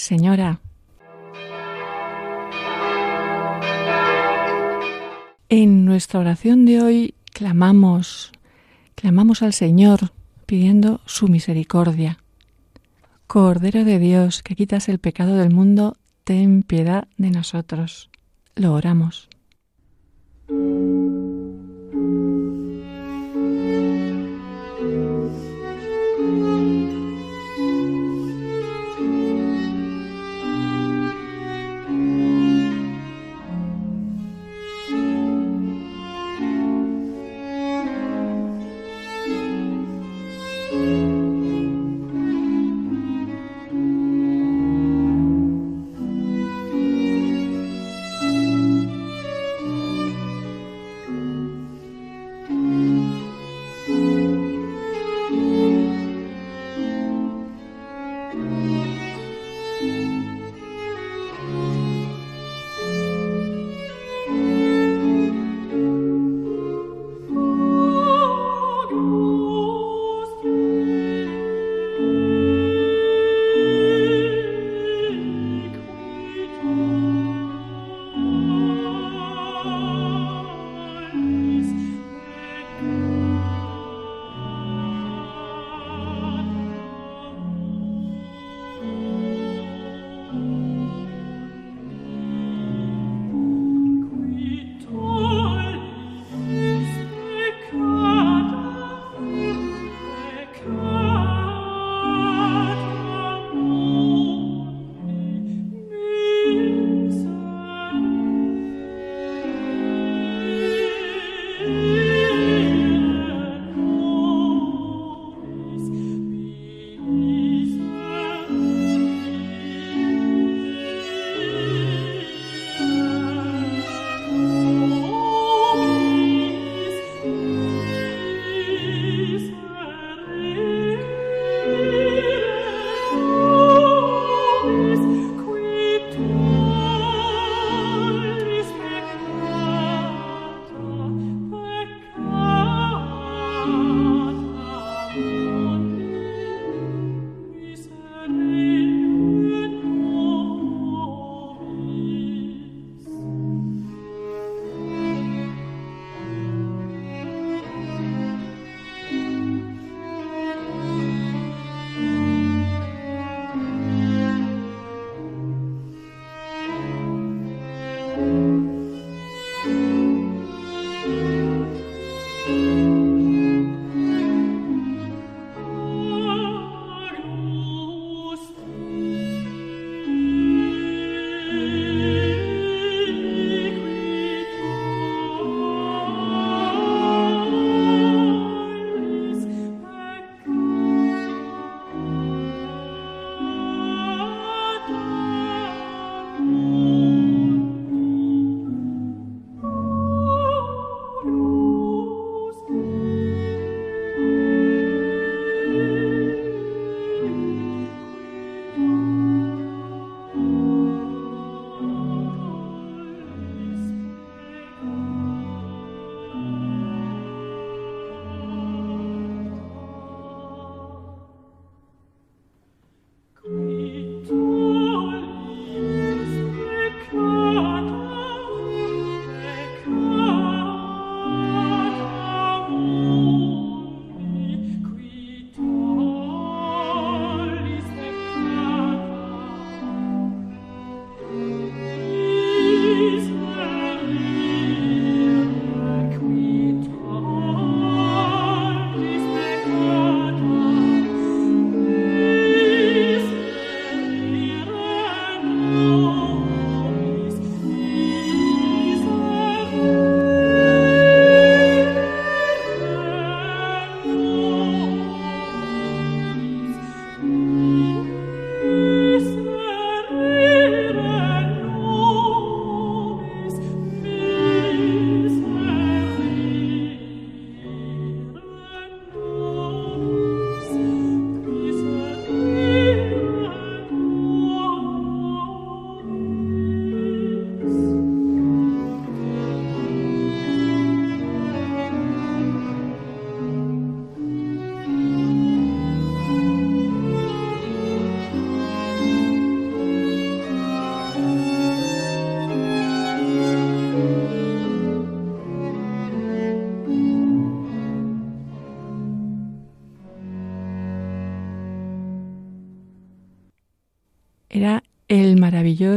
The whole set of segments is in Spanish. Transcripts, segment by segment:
Señora. En nuestra oración de hoy clamamos, clamamos al Señor pidiendo su misericordia. Cordero de Dios, que quitas el pecado del mundo, ten piedad de nosotros. Lo oramos.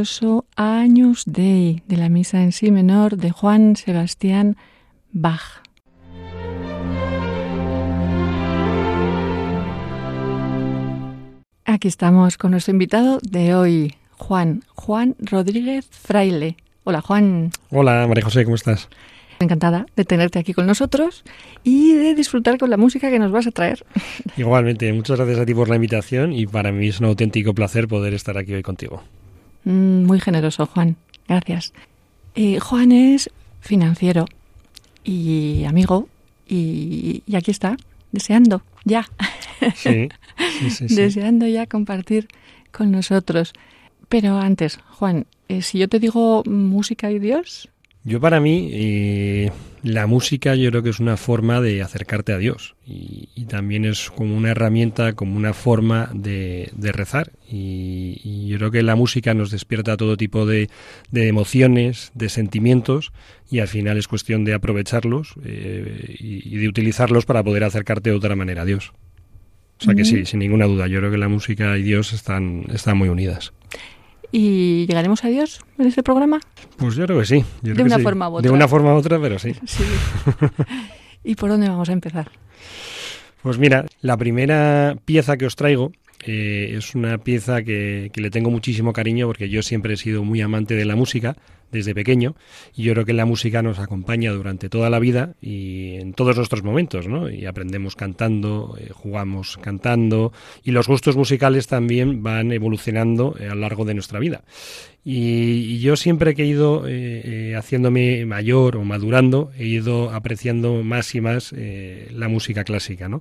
Maravilloso Años Dei de la misa en sí menor de Juan Sebastián Bach. Aquí estamos con nuestro invitado de hoy, Juan, Juan Rodríguez Fraile. Hola, Juan. Hola, María José, ¿cómo estás? Encantada de tenerte aquí con nosotros y de disfrutar con la música que nos vas a traer. Igualmente, muchas gracias a ti por la invitación y para mí es un auténtico placer poder estar aquí hoy contigo. Mm, muy generoso, Juan. Gracias. Eh, Juan es financiero y amigo y, aquí está, deseando ya. Sí, sí, sí, deseando ya compartir con nosotros. Pero antes, Juan, eh, si yo te digo música y Dios, yo para mí, eh, la música yo creo que es una forma de acercarte a Dios y, también es como una herramienta, como una forma de, rezar. Y, yo creo que la música nos despierta todo tipo de, emociones, de sentimientos y al final es cuestión de aprovecharlos eh, y, de utilizarlos para poder acercarte de otra manera a Dios. O sea que sí, sin ninguna duda, yo creo que la música y Dios están, están muy unidas. ¿Y llegaremos a Dios en este programa? Pues yo creo que sí. de una forma u otra. De una forma u otra, pero sí. sí. ¿Y por dónde vamos a empezar? Pues mira, la primera pieza que os traigo eh, es una pieza que, le tengo muchísimo cariño porque yo siempre he sido muy amante de la música desde pequeño y yo creo que la música nos acompaña durante toda la vida y en todos nuestros momentos, ¿no? Y aprendemos cantando, eh, jugamos cantando y los gustos musicales también van evolucionando eh, a lo largo de nuestra vida. Y, yo siempre que he ido haciéndome mayor o madurando, he ido apreciando más y más la música clásica, ¿no?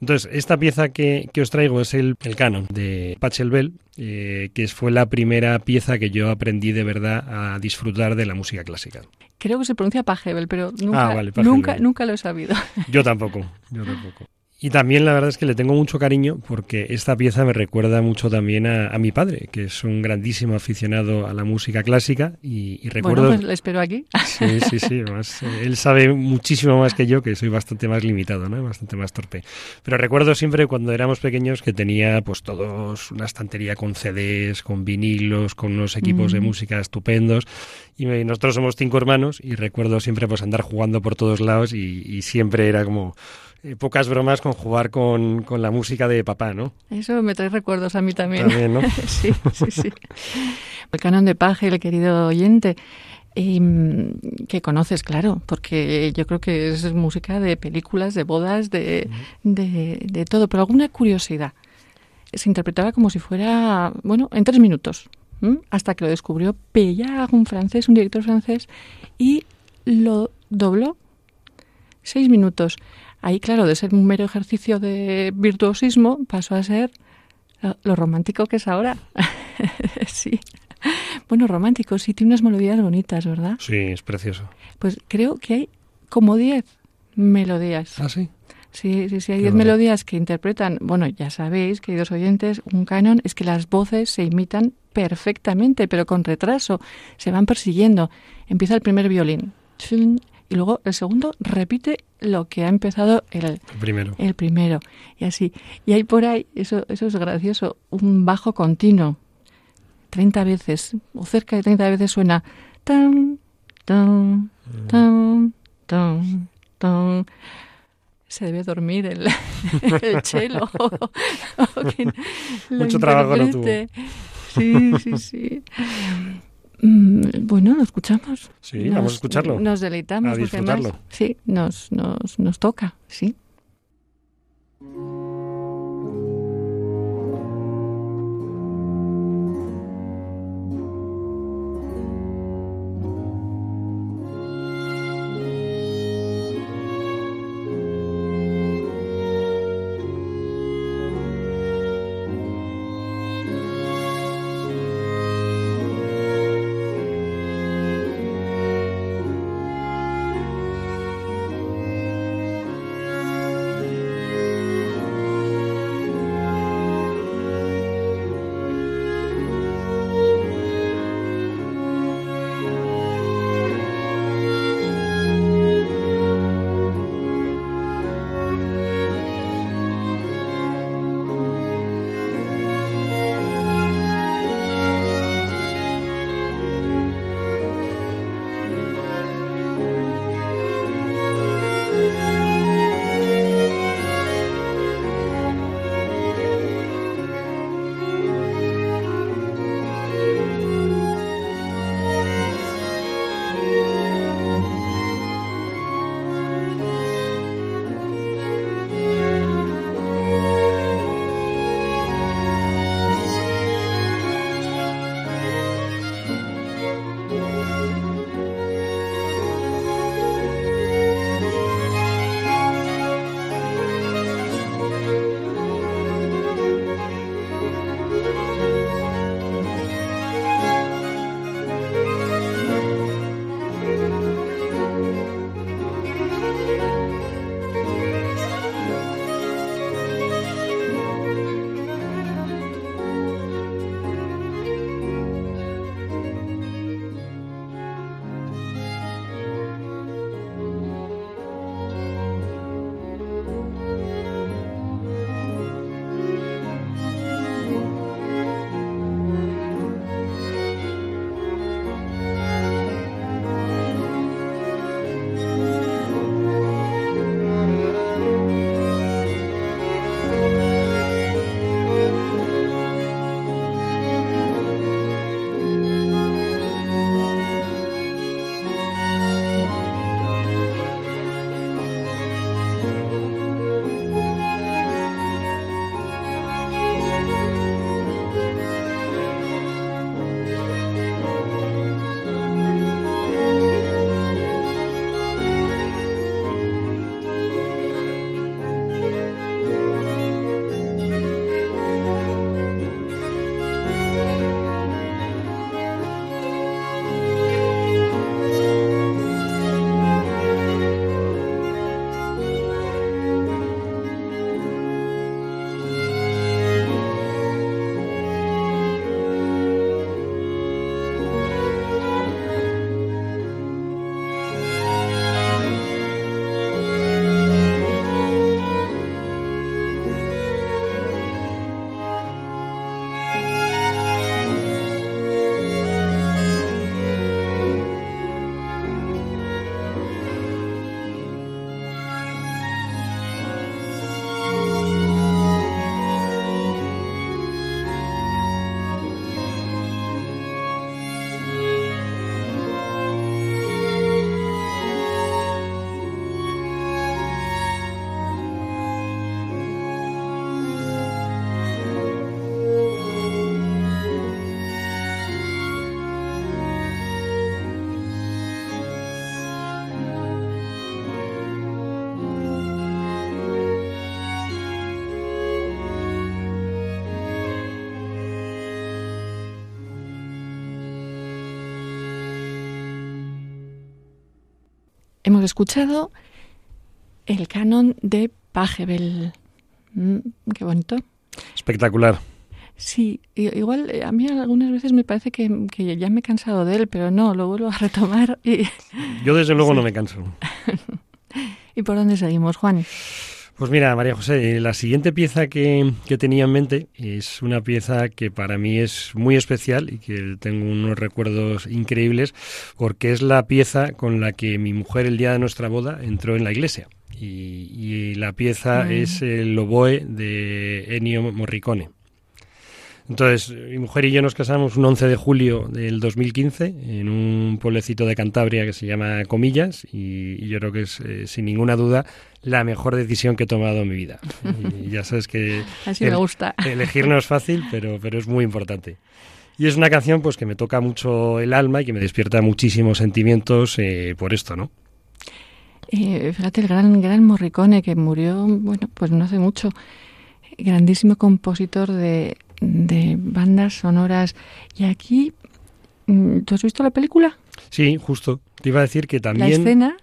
Entonces, esta pieza que, os traigo es el, el canon de Pachelbel, eh, que fue la primera pieza que yo aprendí de verdad a disfrutar de la música clásica. Creo que se pronuncia Pachelbel, pero nunca, ah, nunca, nunca lo he sabido. Yo tampoco, yo tampoco. Y también la verdad es que le tengo mucho cariño porque esta pieza me recuerda mucho también a, mi padre, que es un grandísimo aficionado a la música clásica y, recuerdo... Bueno, pues le espero aquí. Sí, sí, sí. él sabe muchísimo más que yo, que soy bastante más limitado, ¿no? Bastante más torpe. Pero recuerdo siempre cuando éramos pequeños que tenía pues todos una estantería con CDs, con vinilos, con unos equipos de música estupendos y nosotros somos cinco hermanos y recuerdo siempre pues andar jugando por todos lados y siempre era como eh, pocas bromas con jugar con, la música de papá, ¿no? Eso me trae recuerdos a mí también. También, ¿no? sí, sí, sí. El canon de Paje, el querido oyente, em, que conoces, claro, porque yo creo que es música de películas, de bodas, de, de, todo, pero alguna curiosidad. Se interpretaba como si fuera, bueno, en tres minutos, hasta que lo descubrió Pellard, un francés, un director francés, y lo dobló seis minutos. Ahí, claro, de ser un mero ejercicio de virtuosismo, pasó a ser lo, romántico que es ahora. sí. Bueno, romántico, sí, tiene unas melodías bonitas, ¿verdad? Sí, es precioso. Pues creo que hay como diez melodías. ¿Ah, sí? Sí, sí, sí, hay diez melodías que interpretan, bueno, ya sabéis, queridos oyentes, un canon es que las voces se imitan perfectamente, pero con retraso, se van persiguiendo. Empieza el primer violín, y luego el segundo repite lo que ha empezado el, primero. El primero. Y así. Y hay por ahí, eso, eso es gracioso, un bajo continuo. 30 veces, o cerca de 30 veces suena tan, tan, tan, tan, tan. Se debe dormir el, el chelo. Mucho trabajo no tuvo. Sí, sí, sí. Mm, bueno, lo escuchamos. Sí, vamos a escucharlo. Nos deleitamos. A disfrutarlo. sí, nos, nos, nos toca, sí. Hemos escuchado el canon de Pajebel. Mm, qué bonito. Espectacular. Sí, igual eh, a mí algunas veces me parece que, ya me he cansado de él, pero no, lo vuelvo a retomar. Y... Yo desde luego no me canso. ¿Y por dónde seguimos, Juan? Pues mira, María José, la siguiente pieza que, que, tenía en mente es una pieza que para mí es muy especial y que tengo unos recuerdos increíbles porque es la pieza con la que mi mujer el día de nuestra boda entró en la iglesia. Y, la pieza mm. es el oboe de Ennio Morricone. Entonces, mi mujer y yo nos casamos un 11 de julio del 2015 en un pueblecito de Cantabria que se llama Comillas y, yo creo que es, eh, sin ninguna duda, la mejor decisión que he tomado en mi vida. Y ya sabes que Así me gusta. elegir no es fácil, pero, pero es muy importante. Y es una canción pues que me toca mucho el alma y que me despierta muchísimos sentimientos eh, por esto, ¿no? Eh, fíjate, el gran, gran Morricone que murió, bueno, pues no hace mucho, grandísimo compositor de de bandas sonoras. Y aquí, ¿tú has visto la película? Sí, justo. Te iba a decir que también... ¿La escena?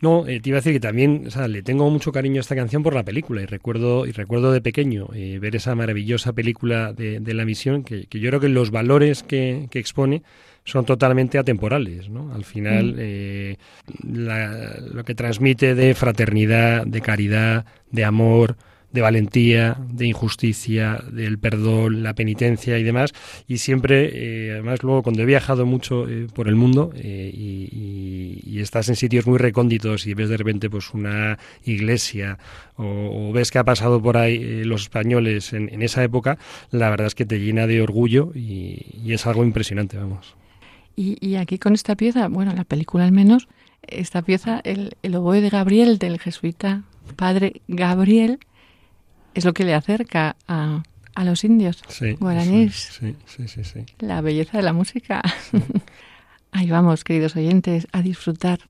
No, eh, te iba a decir que también, o sea, le tengo mucho cariño a esta canción por la película y recuerdo y recuerdo de pequeño eh, ver esa maravillosa película de, la misión que, yo creo que los valores que, expone son totalmente atemporales, ¿no? Al final, mm. eh, lo que transmite de fraternidad, de caridad, de amor, de valentía, de injusticia, del perdón, la penitencia y demás. Y siempre, eh, además luego cuando he viajado mucho eh, por el mundo eh, y, estás en sitios muy recónditos y ves de repente pues una iglesia o, ves que ha pasado por ahí los españoles en, esa época, la verdad es que te llena de orgullo y, es algo impresionante, vamos. Y, aquí con esta pieza, bueno, la película al menos, esta pieza, el, el oboe de Gabriel, del jesuita padre Gabriel, es lo que le acerca a, a los indios guaraníes. Sí, sí, sí, sí, La belleza de la música. Ahí vamos, queridos oyentes, a disfrutar.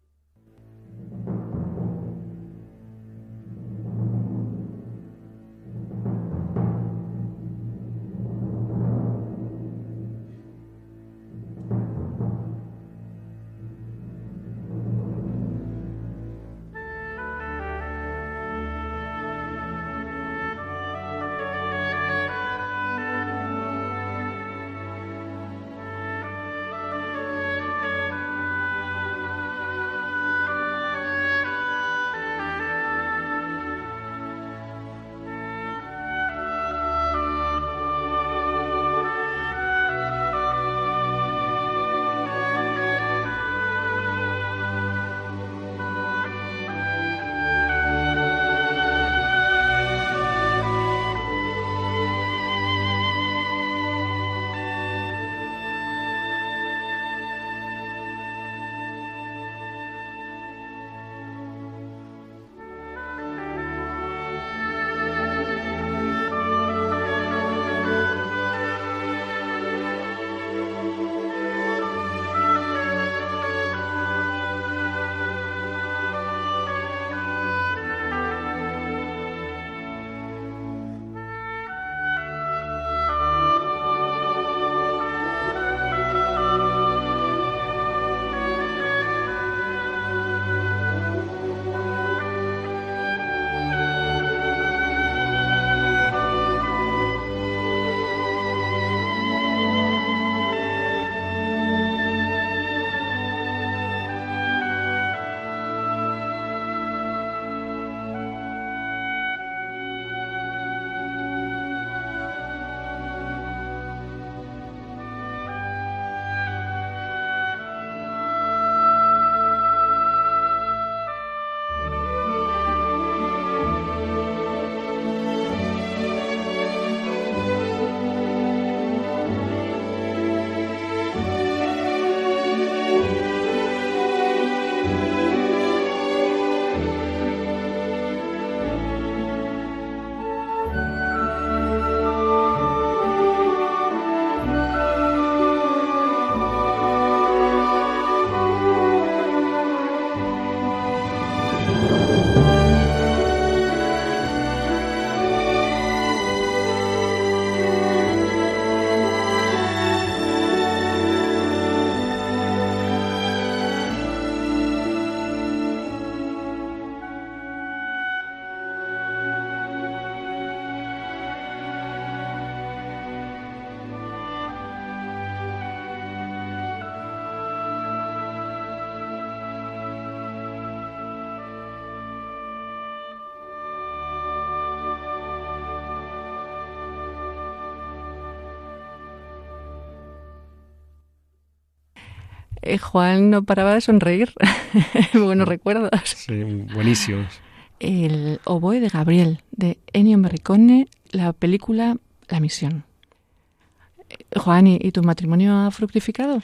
Eh, Juan no paraba de sonreír. Buenos recuerdos. Sí, buenísimos. El oboe de Gabriel, de Ennio Morricone, la película La Misión. Juan, ¿y, tu matrimonio ha fructificado?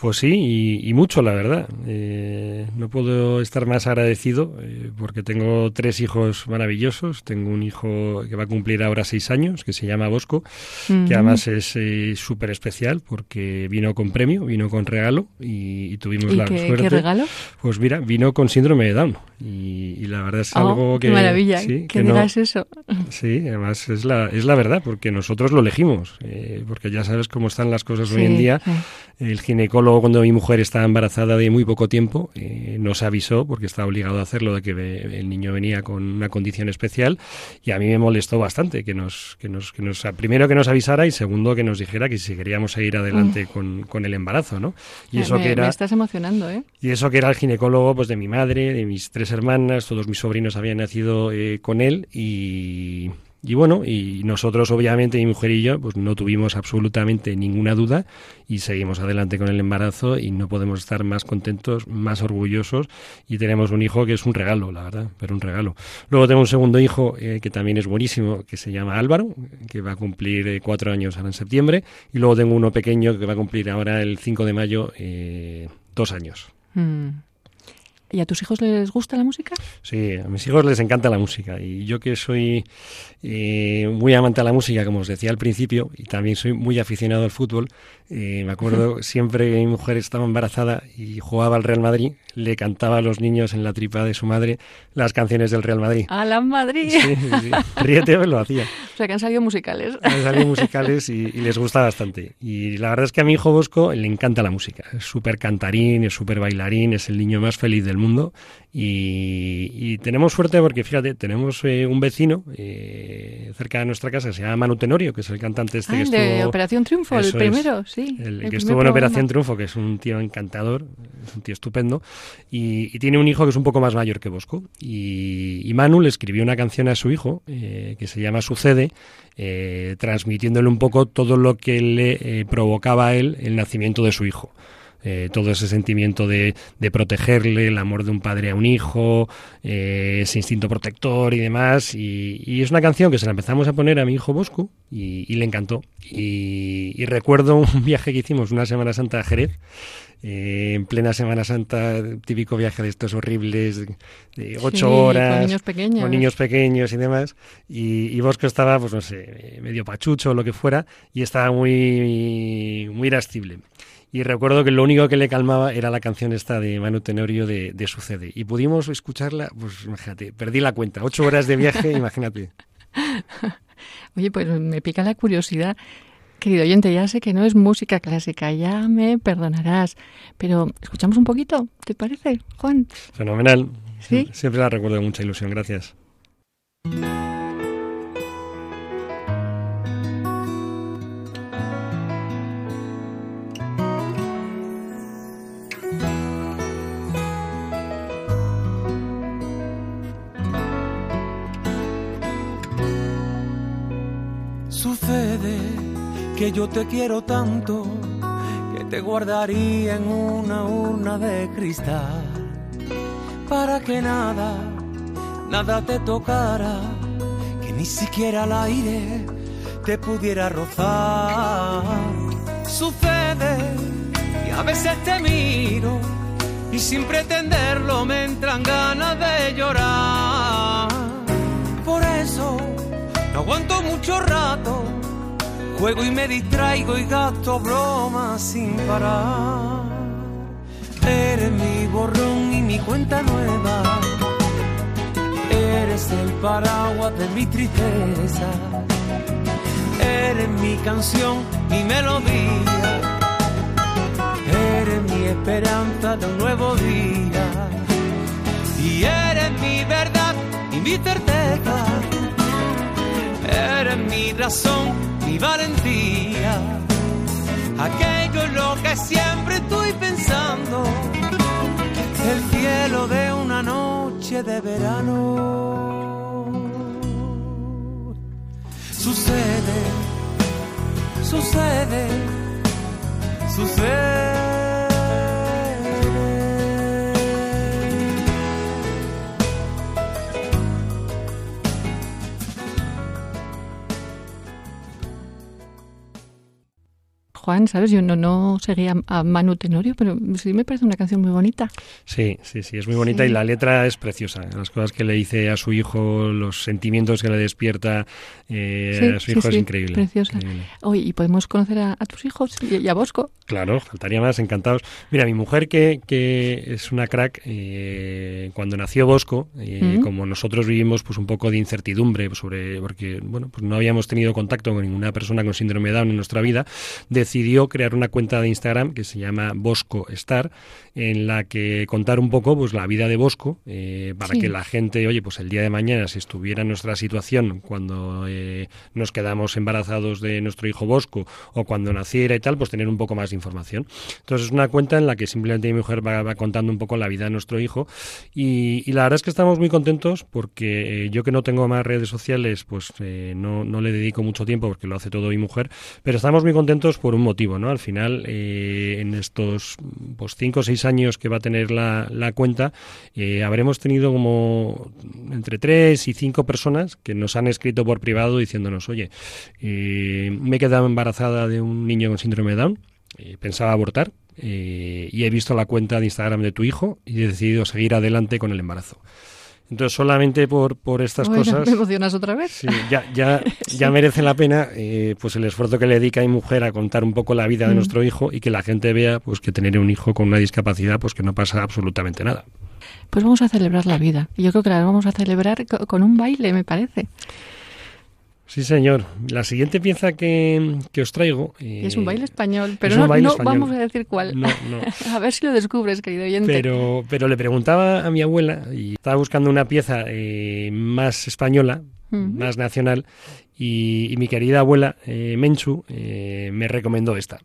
Pues sí, y, mucho, la verdad. Eh, no puedo estar más agradecido eh, porque tengo tres hijos maravillosos. Tengo un hijo que va a cumplir ahora seis años, que se llama Bosco, que además es eh, súper especial porque vino con premio, vino con regalo y, tuvimos la qué, suerte. ¿Qué regalo? Pues mira, vino con síndrome de Down y, la verdad es oh, algo que... maravilla, sí, que, digas eso. Sí, además es la, es la verdad porque nosotros lo elegimos, porque ya sabes cómo están las cosas hoy en día. El ginecólogo, cuando mi mujer estaba embarazada de muy poco tiempo, eh, nos avisó, porque estaba obligado a hacerlo, de que el niño venía con una condición especial, y a mí me molestó bastante que nos, que nos, que nos primero que nos avisara y segundo que nos dijera que si queríamos seguir adelante con, con, el embarazo, ¿no? Y eso que era. Me estás emocionando, ¿eh? Y eso que era el ginecólogo, pues de mi madre, de mis tres hermanas, todos mis sobrinos habían nacido eh, con él y y bueno, y nosotros obviamente, mi mujer y yo, pues no tuvimos absolutamente ninguna duda y seguimos adelante con el embarazo y no podemos estar más contentos, más orgullosos y tenemos un hijo que es un regalo, la verdad, pero un regalo. Luego tengo un segundo hijo eh, que también es buenísimo, que se llama Álvaro, que va a cumplir eh, cuatro años ahora en septiembre y luego tengo uno pequeño que va a cumplir ahora el 5 de mayo eh, dos años. Mm. ¿Y a tus hijos les gusta la música? Sí, a mis hijos les encanta la música. Y yo que soy eh, muy amante de la música, como os decía al principio, y también soy muy aficionado al fútbol, eh, me acuerdo siempre que mi mujer estaba embarazada y jugaba al Real Madrid, le cantaba a los niños en la tripa de su madre las canciones del Real Madrid. ¡A la Madrid! Sí, sí, Ríete, lo hacía. O sea, que han salido musicales. Han salido musicales y, les gusta bastante. Y la verdad es que a mi hijo Bosco le encanta la música. Es súper cantarín, es súper bailarín, es el niño más feliz del mundo. Y, tenemos suerte porque, fíjate, tenemos eh, un vecino eh, cerca de nuestra casa, se llama Manu Tenorio, que es el cantante este ah, que estuvo... de Operación Triunfo, el primero, sí. El, que estuvo en Operación Triunfo, que es un tío encantador, es un tío estupendo. Y, tiene un hijo que es un poco más mayor que Bosco. Y, Manu le escribió una canción a su hijo eh, que se llama Sucede, eh, transmitiéndole un poco todo lo que le eh, provocaba a él el nacimiento de su hijo. Eh, todo ese sentimiento de, de, protegerle, el amor de un padre a un hijo, ese instinto protector y demás. Y, es una canción que se la empezamos a poner a mi hijo Bosco y, le encantó. Y, recuerdo un viaje que hicimos una Semana Santa a Jerez. en plena Semana Santa, típico viaje de estos horribles, de ocho horas, con niños pequeños, con niños pequeños y demás, y, Bosco estaba, pues no sé, medio pachucho o lo que fuera, y estaba muy, muy irascible. Y recuerdo que lo único que le calmaba era la canción esta de Manu Tenorio de, de Sucede. Y pudimos escucharla, pues imagínate, perdí la cuenta. Ocho horas de viaje, imagínate. Oye, pues me pica la curiosidad. Querido oyente, ya sé que no es música clásica, ya me perdonarás, pero escuchamos un poquito, ¿te parece, Juan? Fenomenal. ¿Sí? Siempre la recuerdo con mucha ilusión, gracias. Que yo te quiero tanto que te guardaría en una urna de cristal para que nada, nada te tocara, que ni siquiera el aire te pudiera rozar. Sucede y a veces te miro y sin pretenderlo me entran ganas de llorar. Por eso no aguanto mucho rato Juego y me distraigo y gasto bromas sin parar. Eres mi borrón y mi cuenta nueva. Eres el paraguas de mi tristeza. Eres mi canción, mi melodía. Eres mi esperanza de un nuevo día. Y eres mi verdad y mi certeza. Eres mi razón mi valentía. Aquello es lo que siempre estoy pensando. El cielo de una noche de verano. Sucede, sucede, sucede. Juan, ¿sabes? Yo no, no seguía a Manu Tenorio, pero sí me parece una canción muy bonita. Sí, sí, sí, es muy bonita y la letra es preciosa. Las cosas que le dice a su hijo, los sentimientos que le despierta eh, a su hijo es increíble. Preciosa. Oye, ¿y podemos conocer a, tus hijos y, a Bosco? Claro, faltaría más, encantados. Mira, mi mujer que, que es una crack, eh, cuando nació Bosco, eh, como nosotros vivimos pues un poco de incertidumbre sobre, porque bueno, pues no habíamos tenido contacto con ninguna persona con síndrome de Down en nuestra vida, decidió crear una cuenta de Instagram que se llama Bosco Star, en la que contar un poco pues la vida de Bosco, eh, para que la gente, oye, pues el día de mañana, si estuviera en nuestra situación cuando nos quedamos embarazados de nuestro hijo Bosco o cuando naciera y tal, pues tener un poco más de información. Entonces es una cuenta en la que simplemente mi mujer va, contando un poco la vida de nuestro hijo y, la verdad es que estamos muy contentos porque eh, yo que no tengo más redes sociales, pues eh, no, no, le dedico mucho tiempo porque lo hace todo mi mujer, pero estamos muy contentos por un motivo, ¿no? Al final, eh, en estos pues, cinco o seis años que va a tener la, cuenta, habremos tenido como entre tres y cinco personas que nos han escrito por privado diciéndonos, oye, me he quedado embarazada de un niño con síndrome de Down, pensaba abortar, eh, y he visto la cuenta de Instagram de tu hijo y he decidido seguir adelante con el embarazo. Entonces, solamente por, por estas cosas. ¿Me emocionas otra vez? Sí, ya, ya, ya merece la pena eh, pues el esfuerzo que le dedica mi mujer a contar un poco la vida de mm. nuestro hijo y que la gente vea pues que tener un hijo con una discapacidad, pues que no pasa absolutamente nada. Pues vamos a celebrar la vida. Yo creo que la vamos a celebrar con un baile, me parece. Sí, señor. La siguiente pieza que, os traigo... es un baile español, pero no, vamos a decir cuál. a ver si lo descubres, querido oyente. Pero, pero le preguntaba a mi abuela, y estaba buscando una pieza eh, más española, más nacional, y, mi querida abuela, eh, Menchu, eh, me recomendó esta.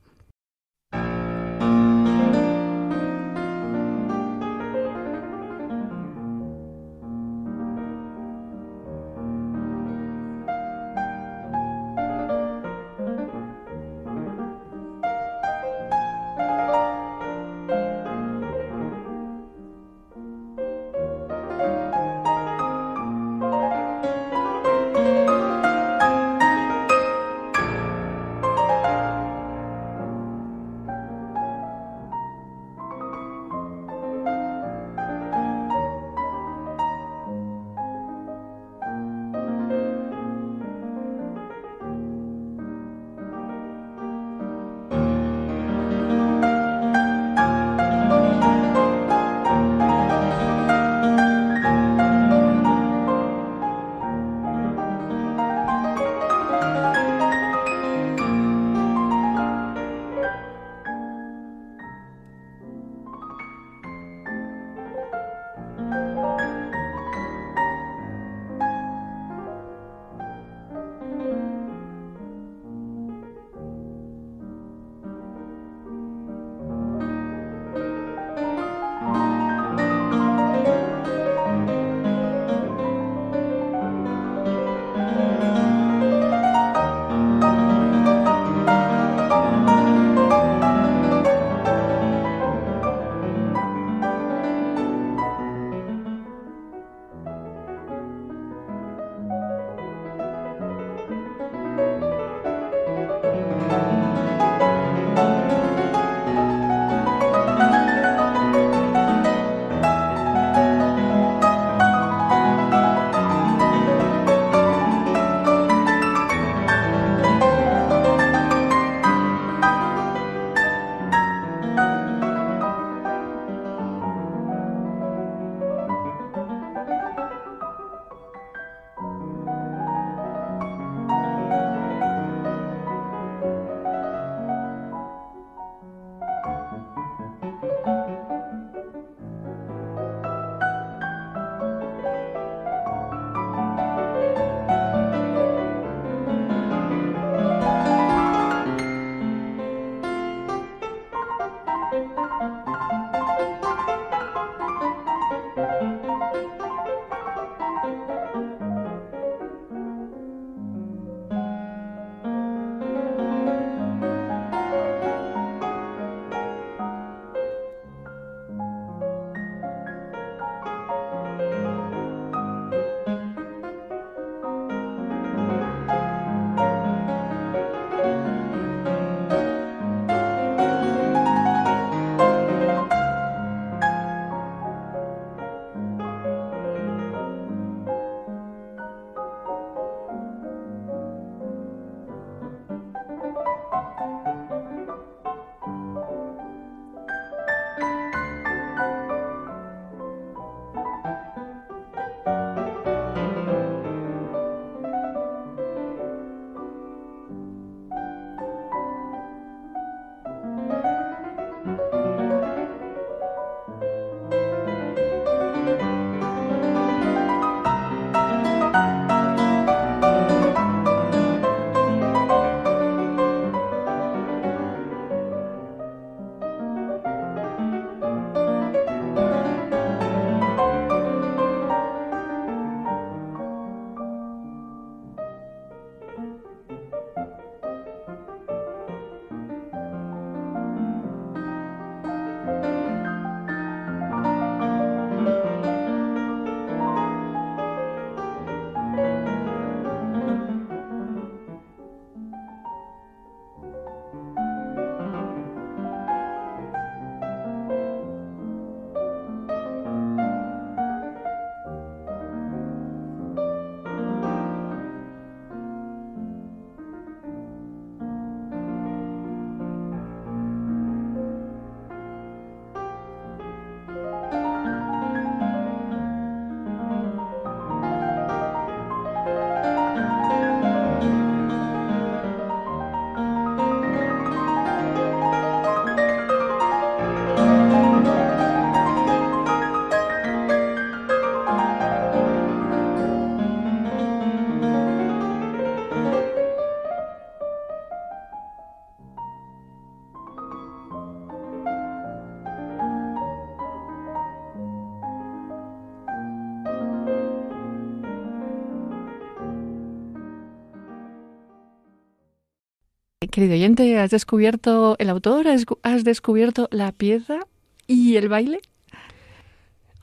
Querido oyente, ¿has descubierto el autor? ¿Has descubierto la pieza y el baile?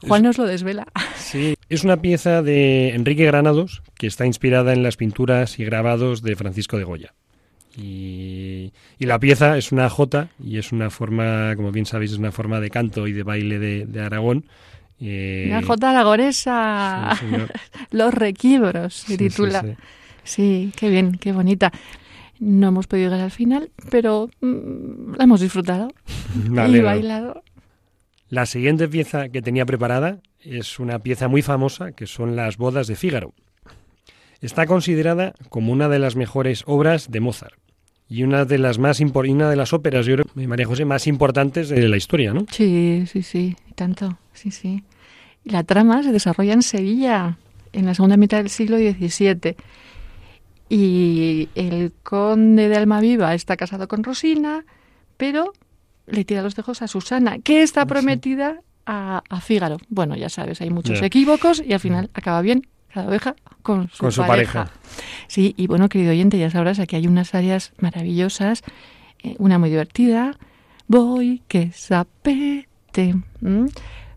Juan nos lo desvela. Sí, es una pieza de Enrique Granados que está inspirada en las pinturas y grabados de Francisco de Goya. Y, la pieza es una jota y es una forma, como bien sabéis, es una forma de canto y de baile de, Aragón. Eh, una jota aragonesa. Los requibros, se titula. Sí, qué bien, qué bonita. No hemos podido llegar al final, pero mm, la hemos disfrutado y bailado. La siguiente pieza que tenía preparada es una pieza muy famosa, que son las bodas de Fígaro. Está considerada como una de las mejores obras de Mozart y una de las más una de las óperas, yo creo, María José, más importantes de la historia, ¿no? Sí, sí, sí, tanto, sí, sí. La trama se desarrolla en Sevilla, en la segunda mitad del siglo XVII. Y el conde de Almaviva está casado con Rosina, pero le tira los tejos a Susana, que está ah, prometida a, a Fígaro. Bueno, ya sabes, hay muchos equívocos y al final acaba bien cada oveja con su, pareja. Sí, y bueno, querido oyente, ya sabrás, aquí hay unas áreas maravillosas, eh, una muy divertida, Voy que sapete,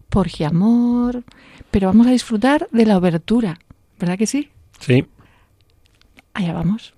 por amor, pero vamos a disfrutar de la obertura, ¿verdad que sí? Sí. Allá vamos.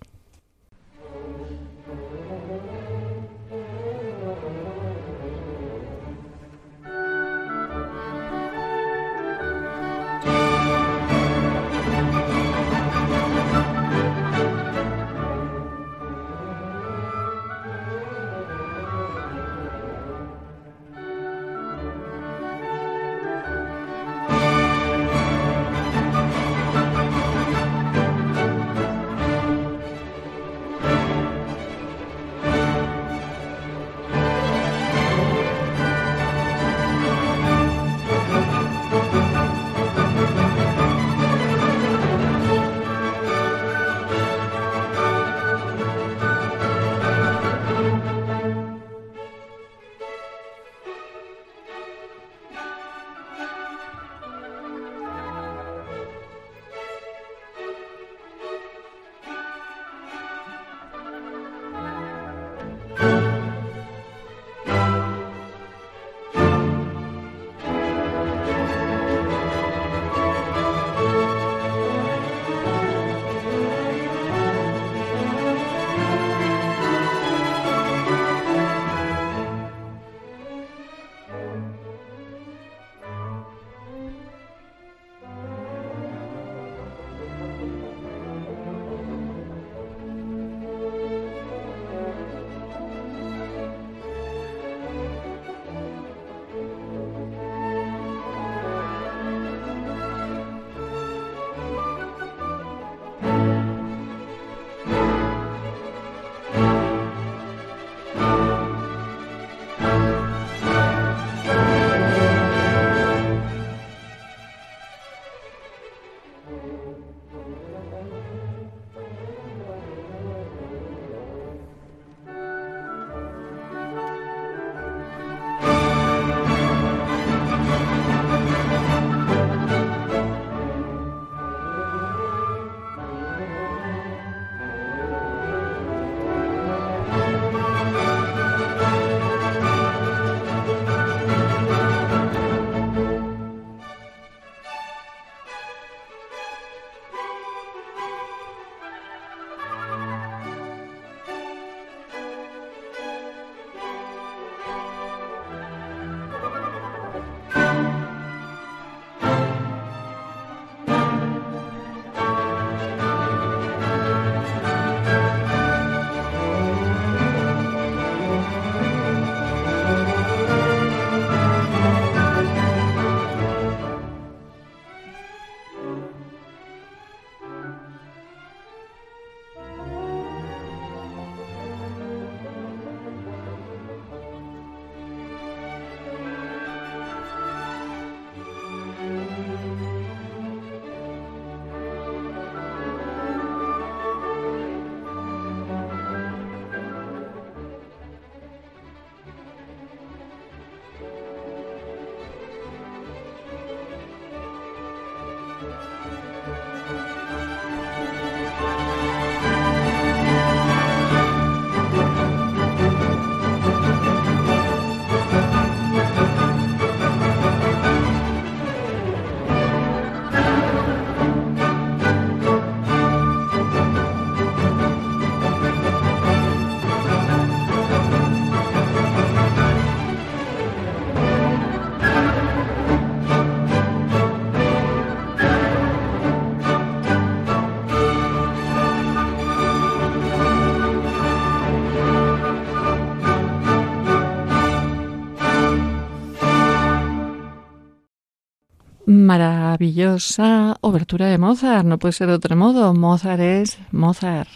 Maravillosa obertura de Mozart, no puede ser de otro modo. Mozart es Mozart.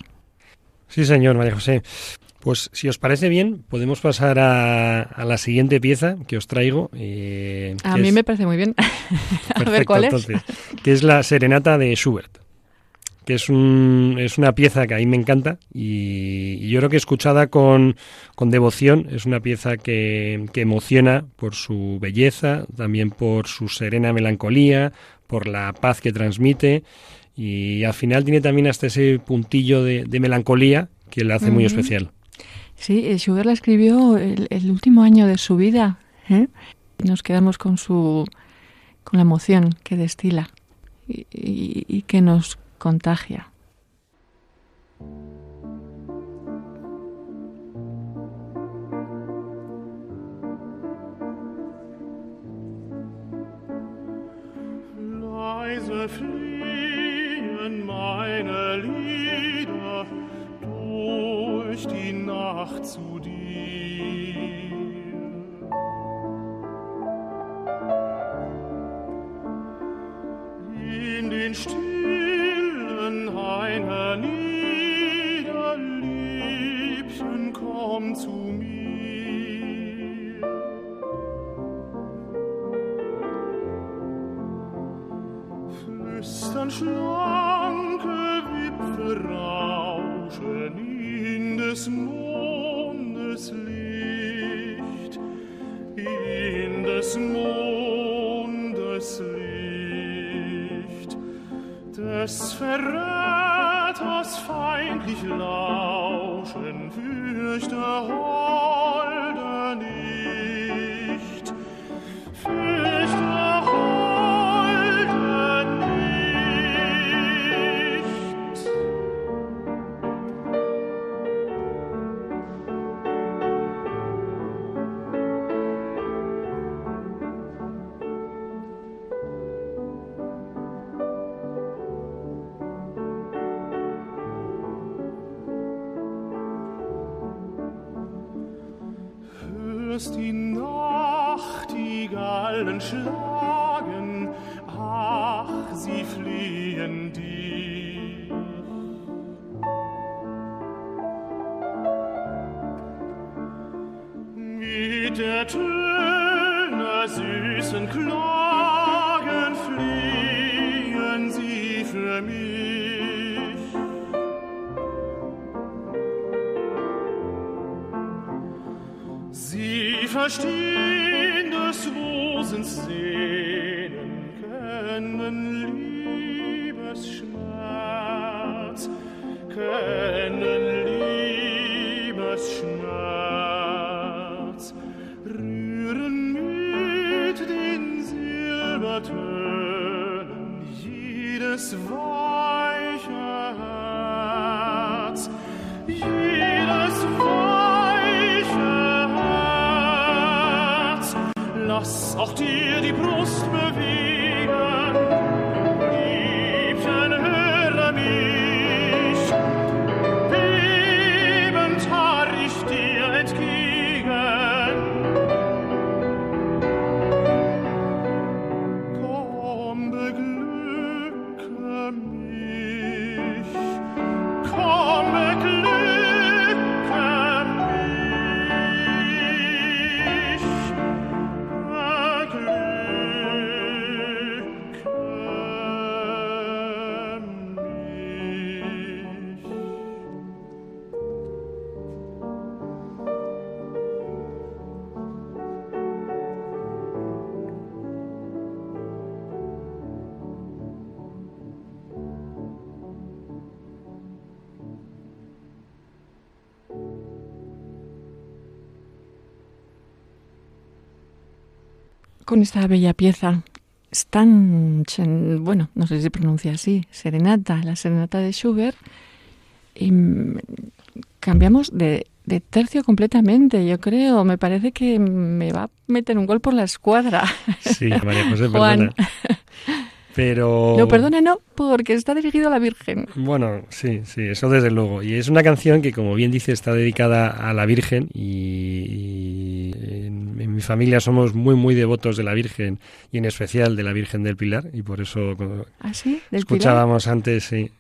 Sí, señor, María José. Pues si os parece bien, podemos pasar a, la siguiente pieza que os traigo. Eh, a mí me parece muy bien. a ver cuál es. que es la Serenata de Schubert que es, un, es una pieza que a mí me encanta y, yo creo que escuchada con, con devoción es una pieza que, que, emociona por su belleza, también por su serena melancolía, por la paz que transmite y al final tiene también hasta ese puntillo de, melancolía que la hace muy especial. Sí, eh, Schubert la escribió el, último año de su vida. ¿eh? Nos quedamos con su con la emoción que destila y, y que nos contagia. Leise fliehen meine Lieder durch die Nacht zu dir. In den Stillen deiner nieder, Liebchen, komm zu mir. Flüstern schlanke Wipfel rauschen in des Mondes Licht, in des Mondes Licht, des Verrats Vaters feindlich lauschen, fürchte lass auch dir die Brust bewegen. Con esta bella pieza. Es tan, bueno, no sé si se pronuncia así, serenata, la serenata de Schubert. Y cambiamos de, tercio completamente, yo creo. Me parece que me va a meter un gol por la escuadra. Sí, María José, Juan. Pero... No, perdone, no, porque está dirigido a la Virgen. Bueno, sí, sí, eso desde luego. Y es una canción que, como bien dice, está dedicada a la Virgen y, en, mi familia somos muy, muy devotos de la Virgen y en especial de la Virgen del Pilar y por eso ¿Ah, sí? ¿Del escuchábamos antes sí,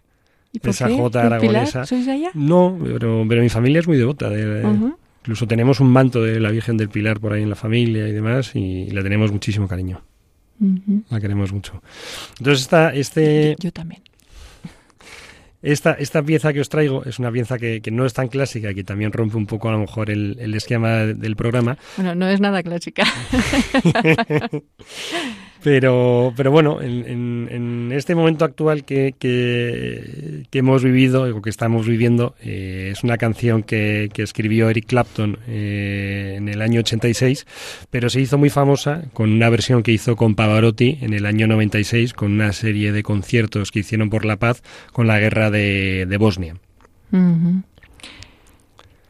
¿Y por esa qué? jota ¿Del aragonesa. Pilar? ¿Sois de allá? No, pero, pero mi familia es muy devota. de-. Incluso tenemos un manto de la Virgen del Pilar por ahí en la familia y demás y le tenemos muchísimo cariño. La queremos mucho. Entonces esta, este, Yo también. esta, esta pieza que os traigo es una pieza que, que no es tan clásica que también rompe un poco a lo mejor el, el esquema del programa, Bueno, no es nada clásica. Pero, pero bueno, en, en- este momento actual que, que, hemos vivido, o que estamos viviendo, eh, es una canción que, que escribió Eric Clapton eh, en el año 86, pero se hizo muy famosa con una versión que hizo con Pavarotti en el año 96, con una serie de conciertos que hicieron por la paz con la guerra de, de Bosnia. Ujú.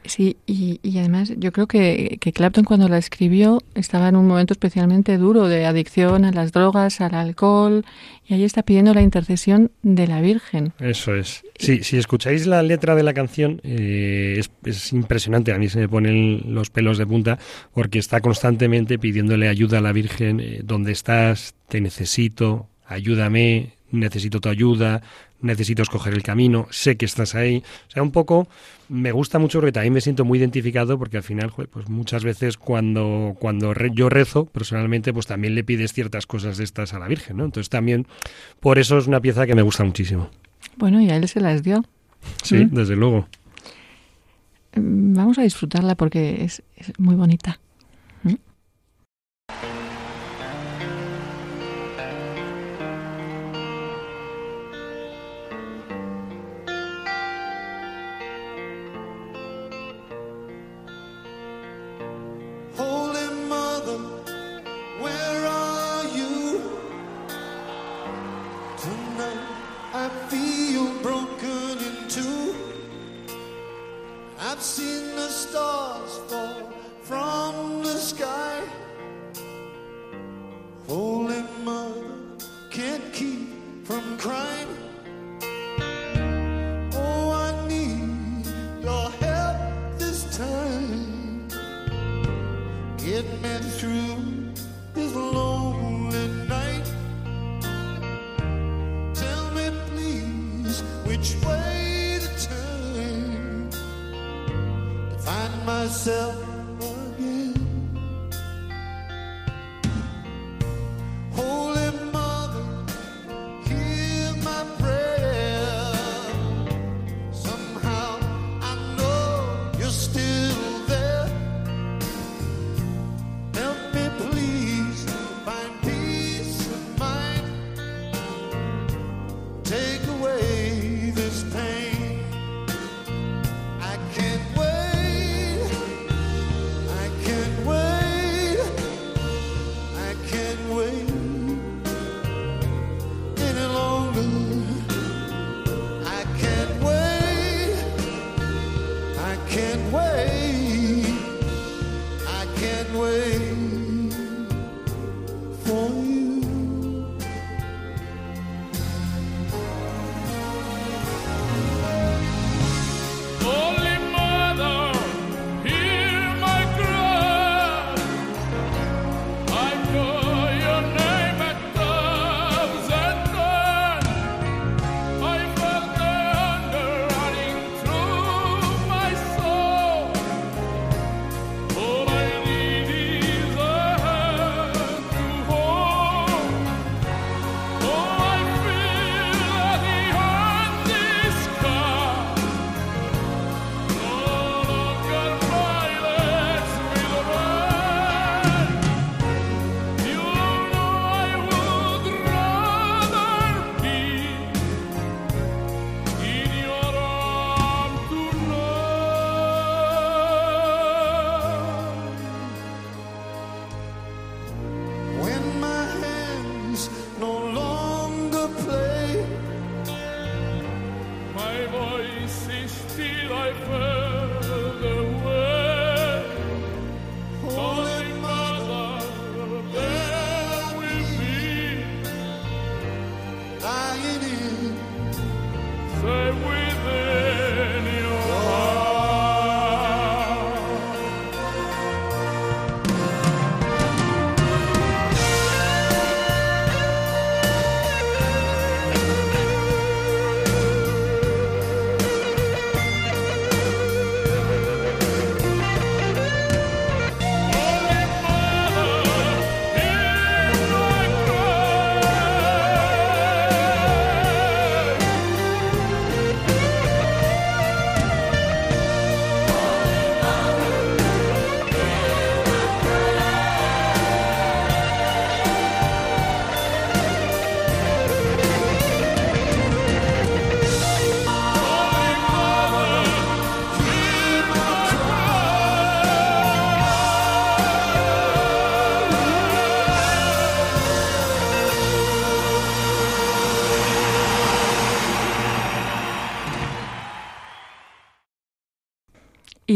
Sí, y, y además yo creo que, que Clapton cuando la escribió estaba en un momento especialmente duro de adicción a las drogas, al alcohol, y ahí está pidiendo la intercesión de la Virgen. Eso es. Sí, si escucháis la letra de la canción, eh, es, es impresionante. A mí se me ponen los pelos de punta porque está constantemente pidiéndole ayuda a la Virgen. eh, ¿Dónde estás? Te necesito. Ayúdame. Necesito tu ayuda. Necesito escoger el camino. Sé que estás ahí. O sea, un poco me gusta mucho porque también me siento muy identificado porque al final, pues muchas veces cuando, cuando re- yo rezo personalmente, pues también le pides ciertas cosas de estas a la Virgen, ¿no? Entonces también por eso es una pieza que me gusta muchísimo. Bueno, y a él se las dio. Sí, Mm. desde luego. Mm, Vamos a disfrutarla porque es, es muy bonita.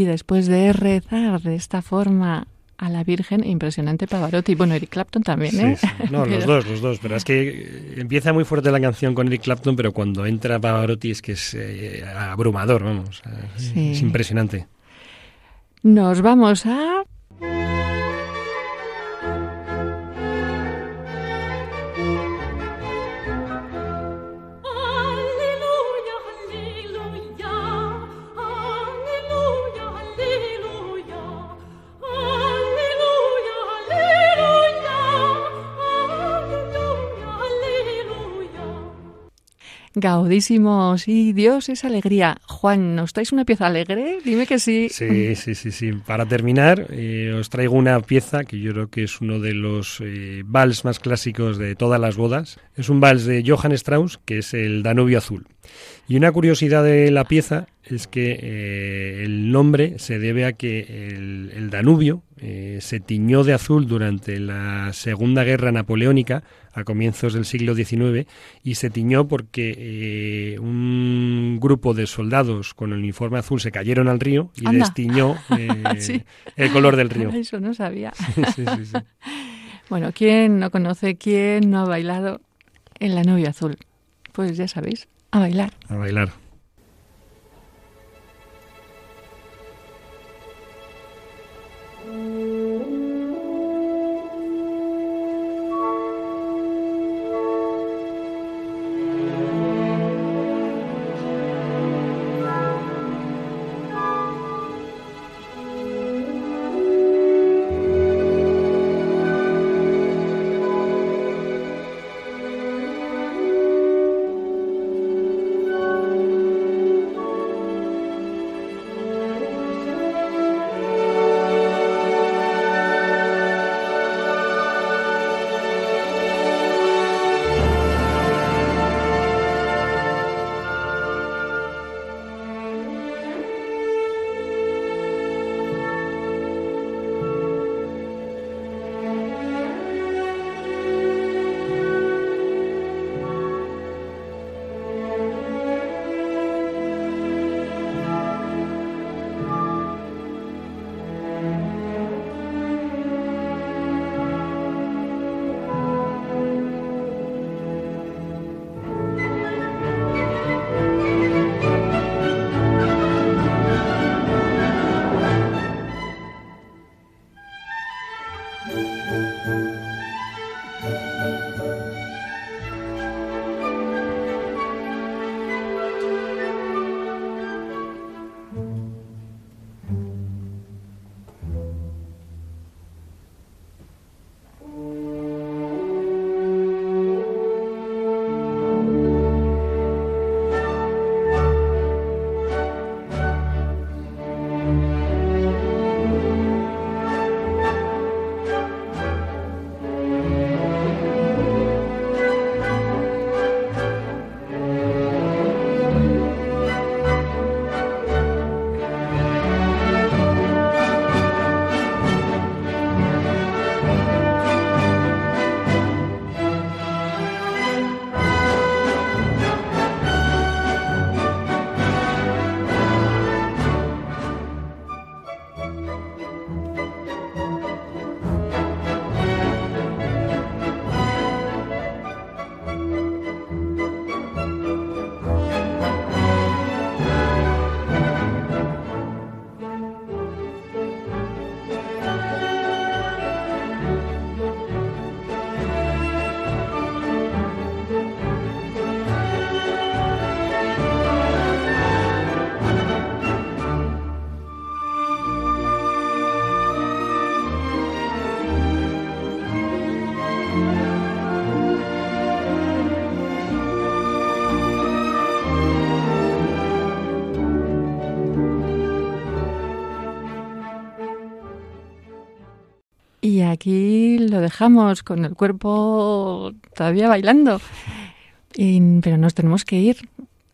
Después de rezar de esta forma a la Virgen, impresionante Pavarotti. Bueno, Eric Clapton también, ¿eh? sí. No, los dos, los dos. Pero es que empieza muy fuerte la canción con Eric Clapton, pero cuando entra Pavarotti es que es eh, abrumador, vamos. Eh, Sí. Es impresionante. Nos vamos a... Gaudísimo, sí, Dios es alegría. Juan, ¿nos traes una pieza alegre? Dime que sí. Sí, sí, sí, sí. Para terminar, eh, os traigo una pieza que yo creo que es uno de los eh, vals más clásicos de todas las bodas. Es un vals de Johann Strauss, que es el Danubio Azul. Y una curiosidad de la pieza es que eh, el nombre se debe a que el, Danubio se tiñó de azul durante la Segunda Guerra Napoleónica a comienzos del siglo XIX y se tiñó porque eh, un grupo de soldados con el uniforme azul se cayeron al río y Anda. les tiñó eh, Sí. el color del río. Eso no sabía. Sí, sí, sí. Bueno, ¿quién no conoce, quién no ha bailado en la novia azul? Pues ya sabéis, a bailar. A bailar. Y aquí lo dejamos con el cuerpo todavía bailando. Pero nos tenemos que ir.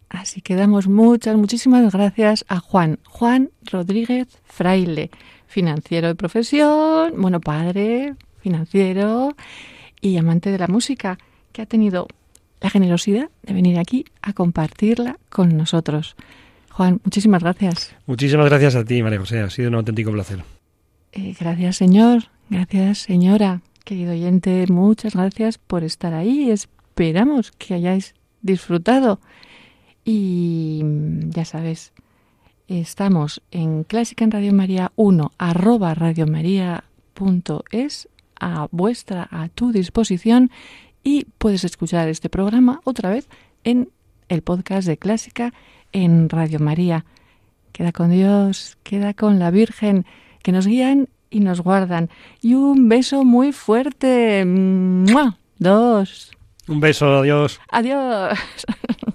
Así que damos muchas, muchísimas gracias a Juan. Juan Rodríguez Fraile, financiero de profesión, bueno, padre, financiero y amante de la música, que ha tenido la generosidad de venir aquí a compartirla con nosotros. Juan, muchísimas gracias. Muchísimas gracias a ti, María José. Ha sido un auténtico placer. Eh, gracias, señor. Gracias, señora. Querido oyente, muchas gracias por estar ahí. Esperamos que hayáis disfrutado. Y mm, ya sabes, estamos en Clásica en Radio María 1, arroba radiomaria.es, a vuestra, a tu disposición. Y puedes escuchar este programa otra vez en el podcast de Clásica en Radio María. Queda con Dios, queda con la Virgen, que nos guían y nos guardan. Y un beso muy fuerte. ¡Mua! Dos. Un beso, adiós. Adiós.